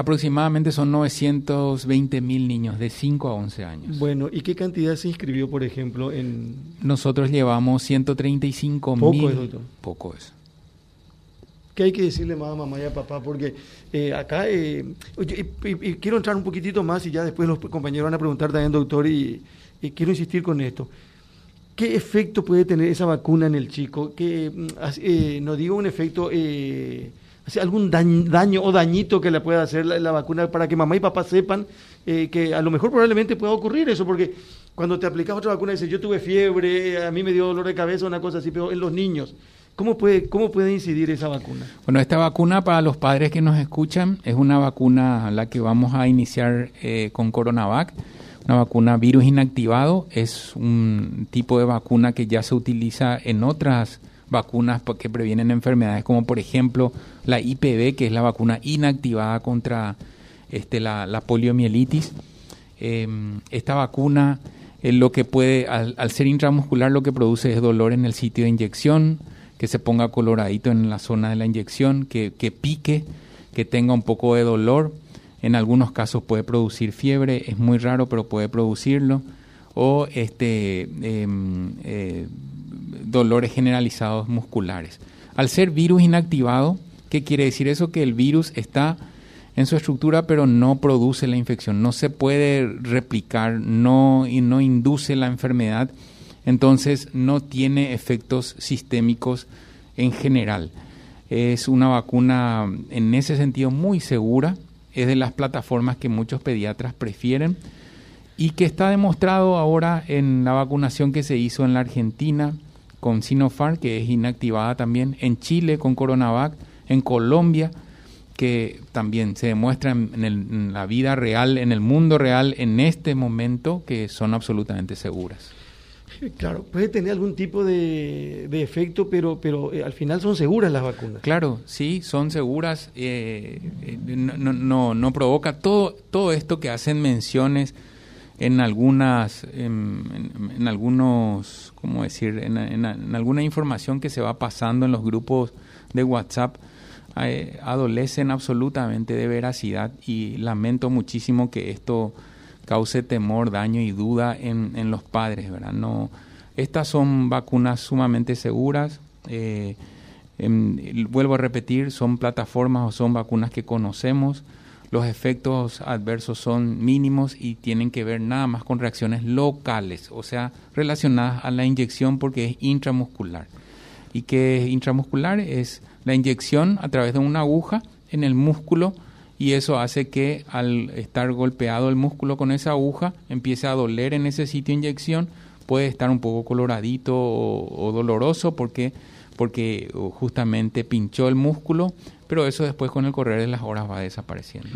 Aproximadamente son 920 mil niños de 5 a 11 años. Bueno, ¿y qué cantidad se inscribió, por ejemplo, en...? Nosotros llevamos 135 Poco mil. es, doctor. Poco es. ¿Qué hay que decirle más a mamá y a papá? Porque eh, acá, eh, y, y- y quiero entrar un poquitito más y ya después los compañeros van a preguntar también, doctor, y, y quiero insistir con esto. ¿Qué efecto puede tener esa vacuna en el chico? Que, mm, eh, no digo un efecto, eh, algún dañ- daño o dañito que le pueda hacer la, la vacuna para que mamá y papá sepan eh, que a lo mejor probablemente pueda ocurrir eso, porque cuando te aplicas otra vacuna dices, yo tuve fiebre, eh, a mí me dio dolor de cabeza, una cosa así, pero en los niños, ¿cómo puede, cómo puede incidir esa vacuna? Bueno, esta vacuna para los padres que nos escuchan es una vacuna la que vamos a iniciar eh, con Coronavac, una vacuna virus inactivado, es un tipo de vacuna que ya se utiliza en otras vacunas que previenen enfermedades como por ejemplo la IPV, que es la vacuna inactivada contra este, la, poliomielitis. Eh, esta vacuna eh, lo que puede, al, al ser intramuscular, lo que produce es dolor en el sitio de inyección, que se ponga coloradito en la zona de la inyección, que, que pique, que tenga un poco de dolor. En algunos casos puede producir fiebre, es muy raro, pero puede producirlo. O este, em, eh, dolores generalizados musculares. Al ser virus inactivado, ¿qué quiere decir eso? Que el virus está en su estructura, pero no produce la infección, no se puede replicar, no, y no induce la enfermedad, entonces no tiene efectos sistémicos en general. Es una vacuna en ese sentido muy segura, es de las plataformas que muchos pediatras prefieren y que está demostrado ahora en la vacunación que se hizo en la Argentina con Sinopharm, que es inactivada también, en Chile con Coronavac, en Colombia, que también se demuestra en, el- en la vida real, en el mundo real, en este momento, que son absolutamente seguras. Claro, puede tener algún tipo de, de efecto, pero, pero eh, al final son seguras las vacunas. Claro, sí, son seguras, eh, eh, no, no, no, no provoca todo, todo esto que hacen menciones en algunas, en, en- algunos, ¿cómo decir? En, en- alguna información que se va pasando en los grupos de WhatsApp, eh, adolecen absolutamente de veracidad y lamento muchísimo que esto cause temor, daño y duda en, los padres, ¿verdad? No, estas son vacunas sumamente seguras. eh, em, vuelvo a repetir, son plataformas o son vacunas que conocemos. Los efectos adversos son mínimos y tienen que ver nada más con reacciones locales, o sea, relacionadas a la inyección porque es intramuscular. ¿Y qué es intramuscular? Es la inyección a través de una aguja en el músculo y eso hace que al estar golpeado el músculo con esa aguja empiece a doler en ese sitio de inyección, puede estar un poco coloradito o, o doloroso porque, porque justamente pinchó el músculo, pero eso después con el correr de las horas va desapareciendo.